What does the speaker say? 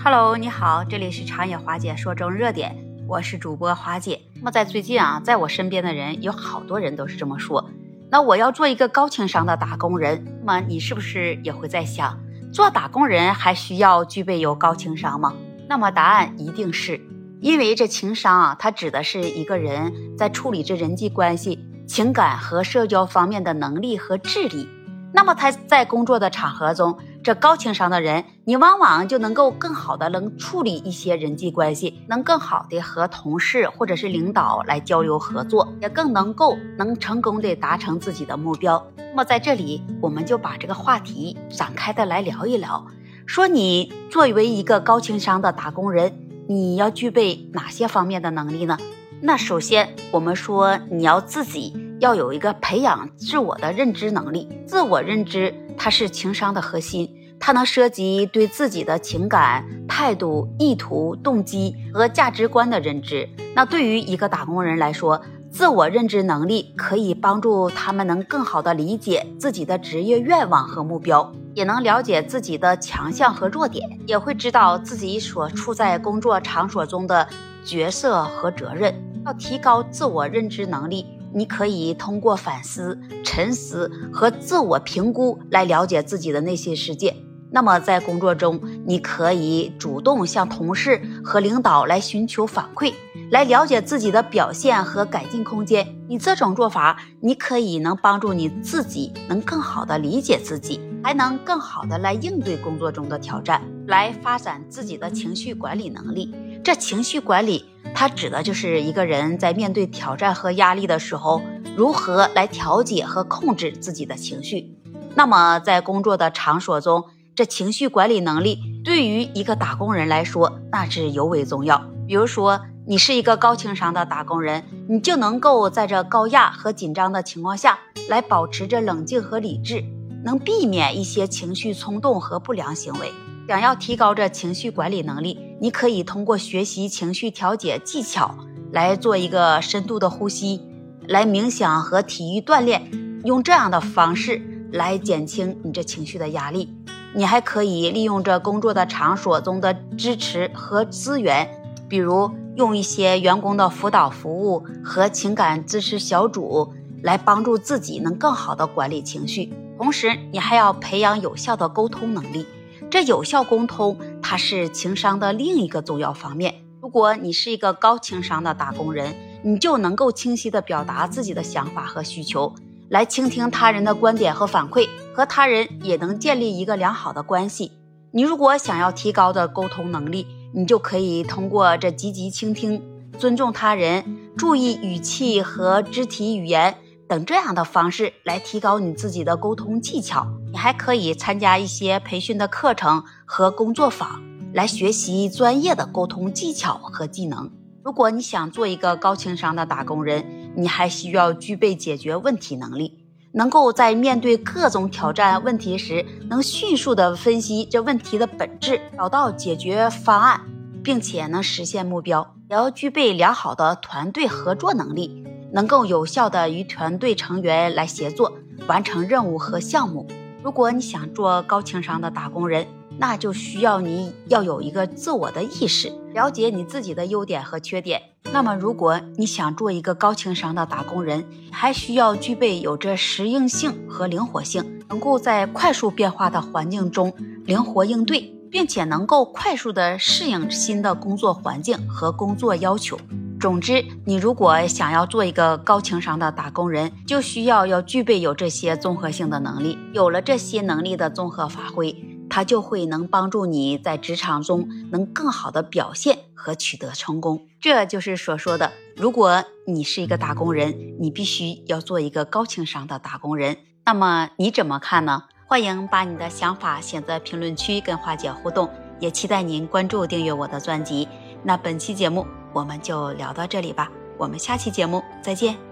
Hello，你好，这里是长野华姐说中热点，我是主播华姐。那么在最近啊，在我身边的人有好多人都是这么说。那我要做一个高情商的打工人，那么你是不是也会在想，做打工人还需要具备有高情商吗？那么答案一定是，因为这情商啊，它指的是一个人在处理这人际关系、情感和社交方面的能力和智力。那么他在工作的场合中，这高情商的人，你往往就能够更好的能处理一些人际关系，能更好的和同事或者是领导来交流合作，也更能够能成功的达成自己的目标。那么在这里，我们就把这个话题展开的来聊一聊，说你作为一个高情商的打工人，你要具备哪些方面的能力呢？那首先，我们说你要自己。要有一个培养自我的认知能力，自我认知它是情商的核心，它能涉及对自己的情感、态度、意图、动机和价值观的认知。那对于一个打工人来说，自我认知能力可以帮助他们能更好的理解自己的职业愿望和目标，也能了解自己的强项和弱点，也会知道自己所处在工作场所中的角色和责任。要提高自我认知能力。你可以通过反思、沉思和自我评估来了解自己的内心世界。那么在工作中，你可以主动向同事和领导来寻求反馈，来了解自己的表现和改进空间。你这种做法，你可以能帮助你自己能更好的理解自己，还能更好的来应对工作中的挑战，来发展自己的情绪管理能力。这情绪管理。它指的就是一个人在面对挑战和压力的时候，如何来调节和控制自己的情绪。那么，在工作的场所中，这情绪管理能力对于一个打工人来说，那是尤为重要。比如说，你是一个高情商的打工人，你就能够在这高压和紧张的情况下来保持着冷静和理智，能避免一些情绪冲动和不良行为。想要提高这情绪管理能力，你可以通过学习情绪调节技巧来做一个深度的呼吸，来冥想和体育锻炼，用这样的方式来减轻你这情绪的压力。你还可以利用这工作的场所中的支持和资源，比如用一些员工的辅导服务和情感支持小组，来帮助自己能更好的管理情绪。同时，你还要培养有效的沟通能力。这有效沟通，它是情商的另一个重要方面。如果你是一个高情商的打工人，你就能够清晰地表达自己的想法和需求，来倾听他人的观点和反馈，和他人也能建立一个良好的关系。你如果想要提高的沟通能力，你就可以通过这积极倾听、尊重他人、注意语气和肢体语言。等这样的方式来提高你自己的沟通技巧，你还可以参加一些培训的课程和工作坊，来学习专业的沟通技巧和技能。如果你想做一个高情商的打工人，你还需要具备解决问题能力，能够在面对各种挑战问题时，能迅速的分析这问题的本质，找到解决方案，并且能实现目标。也要具备良好的团队合作能力。能够有效的与团队成员来协作，完成任务和项目。如果你想做高情商的打工人，那就需要你要有一个自我的意识，了解你自己的优点和缺点。那么，如果你想做一个高情商的打工人，还需要具备有着适应性和灵活性，能够在快速变化的环境中灵活应对，并且能够快速的适应新的工作环境和工作要求。总之，你如果想要做一个高情商的打工人，就需要要具备有这些综合性的能力。有了这些能力的综合发挥，它就会能帮助你在职场中能更好的表现和取得成功。这就是所说的，如果你是一个打工人，你必须要做一个高情商的打工人。那么你怎么看呢？欢迎把你的想法写在评论区跟花姐互动，也期待您关注订阅我的专辑。那本期节目。我们就聊到这里吧，我们下期节目再见。